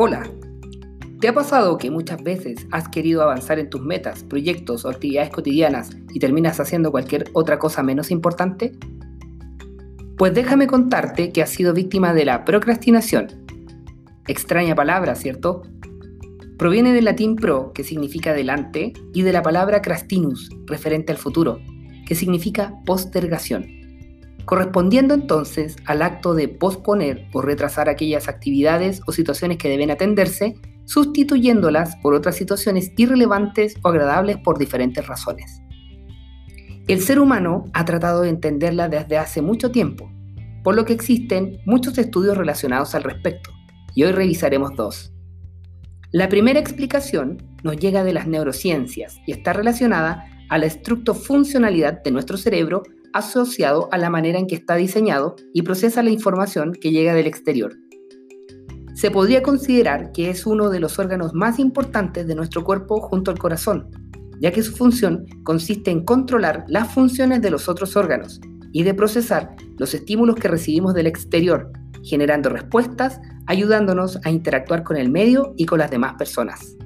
Hola, ¿te ha pasado que muchas veces has querido avanzar en tus metas, proyectos o actividades cotidianas y terminas haciendo cualquier otra cosa menos importante? Pues déjame contarte que has sido víctima de la procrastinación. Extraña palabra, ¿cierto? Proviene del latín pro, que significa delante, y de la palabra crastinus, referente al futuro, que significa postergación correspondiendo entonces al acto de posponer o retrasar aquellas actividades o situaciones que deben atenderse, sustituyéndolas por otras situaciones irrelevantes o agradables por diferentes razones. El ser humano ha tratado de entenderla desde hace mucho tiempo, por lo que existen muchos estudios relacionados al respecto, y hoy revisaremos dos. La primera explicación nos llega de las neurociencias y está relacionada a la estructofuncionalidad de nuestro cerebro asociado a la manera en que está diseñado y procesa la información que llega del exterior. Se podría considerar que es uno de los órganos más importantes de nuestro cuerpo junto al corazón, ya que su función consiste en controlar las funciones de los otros órganos y de procesar los estímulos que recibimos del exterior, generando respuestas, ayudándonos a interactuar con el medio y con las demás personas.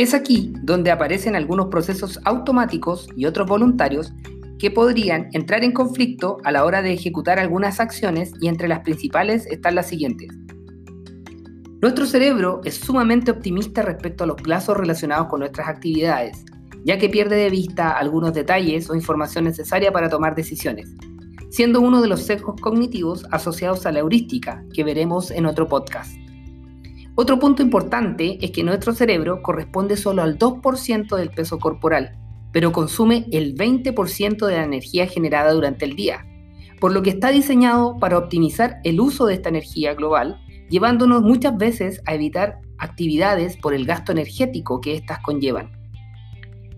Es aquí donde aparecen algunos procesos automáticos y otros voluntarios que podrían entrar en conflicto a la hora de ejecutar algunas acciones y entre las principales están las siguientes. Nuestro cerebro es sumamente optimista respecto a los plazos relacionados con nuestras actividades, ya que pierde de vista algunos detalles o información necesaria para tomar decisiones, siendo uno de los sesgos cognitivos asociados a la heurística, que veremos en otro podcast. Otro punto importante es que nuestro cerebro corresponde solo al 2% del peso corporal, pero consume el 20% de la energía generada durante el día, por lo que está diseñado para optimizar el uso de esta energía global, llevándonos muchas veces a evitar actividades por el gasto energético que éstas conllevan.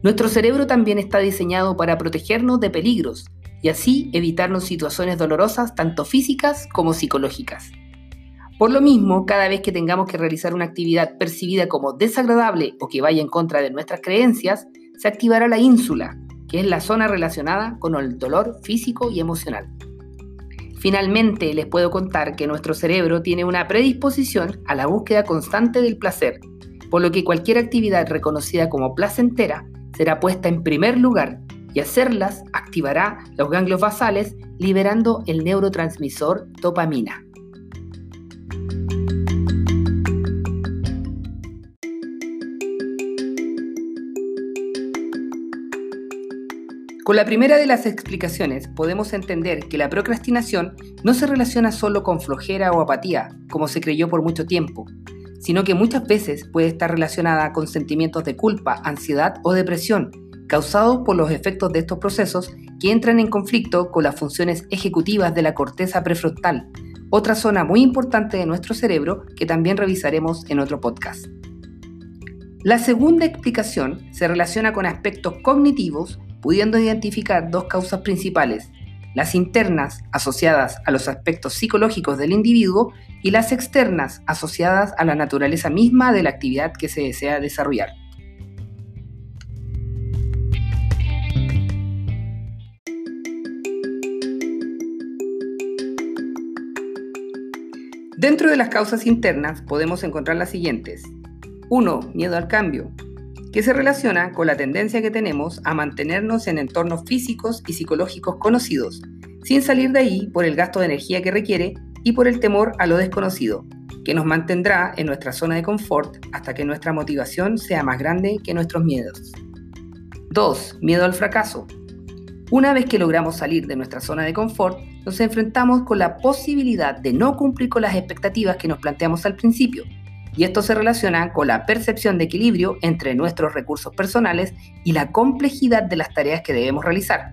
Nuestro cerebro también está diseñado para protegernos de peligros y así evitarnos situaciones dolorosas tanto físicas como psicológicas. Por lo mismo, cada vez que tengamos que realizar una actividad percibida como desagradable o que vaya en contra de nuestras creencias, se activará la ínsula, que es la zona relacionada con el dolor físico y emocional. Finalmente, les puedo contar que nuestro cerebro tiene una predisposición a la búsqueda constante del placer, por lo que cualquier actividad reconocida como placentera será puesta en primer lugar y hacerlas activará los ganglios basales liberando el neurotransmisor dopamina. Con la primera de las explicaciones podemos entender que la procrastinación no se relaciona solo con flojera o apatía, como se creyó por mucho tiempo, sino que muchas veces puede estar relacionada con sentimientos de culpa, ansiedad o depresión, causados por los efectos de estos procesos que entran en conflicto con las funciones ejecutivas de la corteza prefrontal, otra zona muy importante de nuestro cerebro que también revisaremos en otro podcast. La segunda explicación se relaciona con aspectos cognitivos pudiendo identificar dos causas principales, las internas asociadas a los aspectos psicológicos del individuo y las externas asociadas a la naturaleza misma de la actividad que se desea desarrollar. Dentro de las causas internas podemos encontrar las siguientes. 1. Miedo al cambio que se relaciona con la tendencia que tenemos a mantenernos en entornos físicos y psicológicos conocidos, sin salir de ahí por el gasto de energía que requiere y por el temor a lo desconocido, que nos mantendrá en nuestra zona de confort hasta que nuestra motivación sea más grande que nuestros miedos. 2. Miedo al fracaso. Una vez que logramos salir de nuestra zona de confort, nos enfrentamos con la posibilidad de no cumplir con las expectativas que nos planteamos al principio y esto se relaciona con la percepción de equilibrio entre nuestros recursos personales y la complejidad de las tareas que debemos realizar.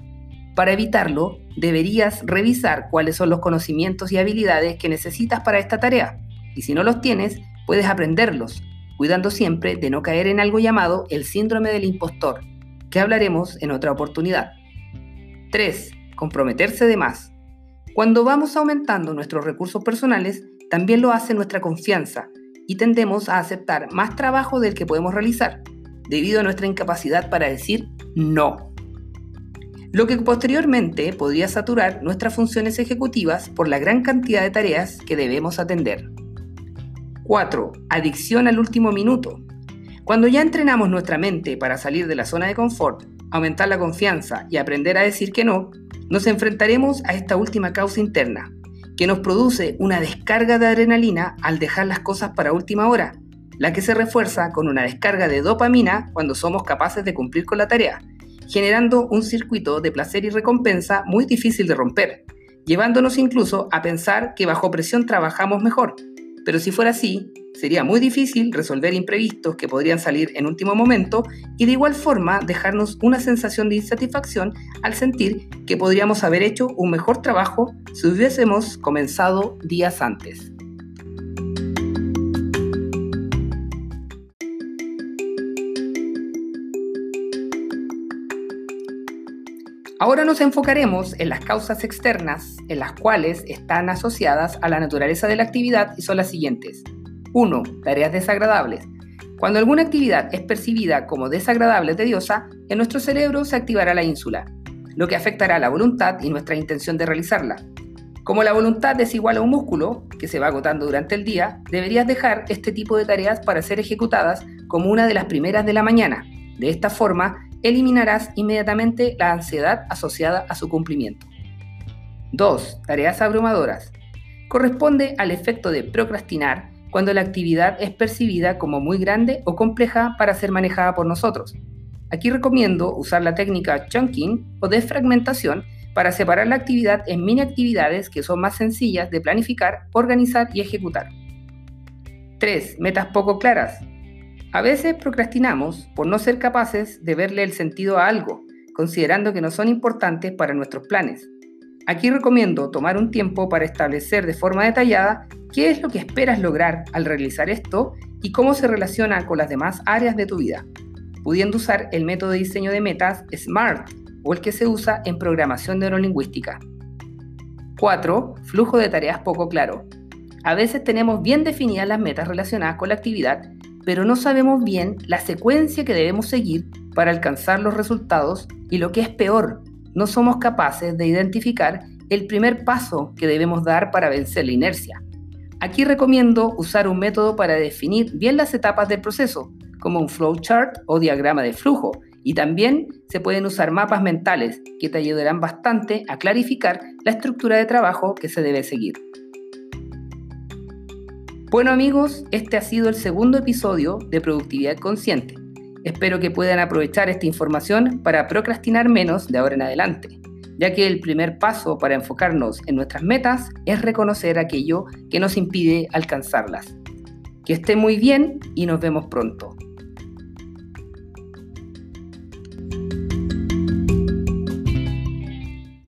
Para evitarlo, deberías revisar cuáles son los conocimientos y habilidades que necesitas para esta tarea, y si no los tienes, puedes aprenderlos, cuidando siempre de no caer en algo llamado el síndrome del impostor, que hablaremos en otra oportunidad. 3. Comprometerse de más. Cuando vamos aumentando nuestros recursos personales, también lo hace nuestra confianza, y tendemos a aceptar más trabajo del que podemos realizar. debido a nuestra incapacidad para decir no. Lo que posteriormente podría saturar nuestras funciones ejecutivas por la gran cantidad de tareas que debemos atender. 4. Adicción al último minuto. Cuando ya entrenamos nuestra mente para salir de la zona de confort, aumentar la confianza y aprender a decir que no, nos enfrentaremos a esta última causa interna, que nos produce una descarga de adrenalina al dejar las cosas para última hora, la que se refuerza con una descarga de dopamina cuando somos capaces de cumplir con la tarea, generando un circuito de placer y recompensa muy difícil de romper, llevándonos incluso a pensar que bajo presión trabajamos mejor. Pero si fuera así, Sería muy difícil resolver imprevistos que podrían salir en último momento y de igual forma dejarnos una sensación de insatisfacción al sentir que podríamos haber hecho un mejor trabajo si hubiésemos comenzado días antes. Ahora nos enfocaremos en las causas externas, en las cuales están asociadas a la naturaleza de la actividad y son las siguientes. 1. Tareas desagradables. Cuando alguna actividad es percibida como desagradable o tediosa, en nuestro cerebro se activará la ínsula, lo que afectará la voluntad y nuestra intención de realizarla. Como la voluntad es igual a un músculo que se va agotando durante el día, deberías dejar este tipo de tareas para ser ejecutadas como una de las primeras de la mañana. De esta forma, eliminarás inmediatamente la ansiedad asociada a su cumplimiento. 2. Tareas abrumadoras. Corresponde al efecto de procrastinar cuando la actividad es percibida como muy grande o compleja para ser manejada por nosotros. Aquí recomiendo usar la técnica chunking o de fragmentación para separar la actividad en mini actividades que son más sencillas de planificar, organizar y ejecutar. 3. Metas poco claras. A veces procrastinamos por no ser capaces de verle el sentido a algo, considerando que no son importantes para nuestros planes. Aquí recomiendo tomar un tiempo para establecer de forma detallada qué es lo que esperas lograr al realizar esto y cómo se relaciona con las demás áreas de tu vida, pudiendo usar el método de diseño de metas SMART o el que se usa en programación neurolingüística. 4. Flujo de tareas poco claro. A veces tenemos bien definidas las metas relacionadas con la actividad, pero no sabemos bien la secuencia que debemos seguir para alcanzar los resultados y lo que es peor, no somos capaces de identificar el primer paso que debemos dar para vencer la inercia. Aquí recomiendo usar un método para definir bien las etapas del proceso, como un flowchart o diagrama de flujo, y también se pueden usar mapas mentales que te ayudarán bastante a clarificar la estructura de trabajo que se debe seguir. Bueno amigos, este ha sido el segundo episodio de Productividad Consciente. Espero que puedan aprovechar esta información para procrastinar menos de ahora en adelante, ya que el primer paso para enfocarnos en nuestras metas es reconocer aquello que nos impide alcanzarlas. Que esté muy bien y nos vemos pronto.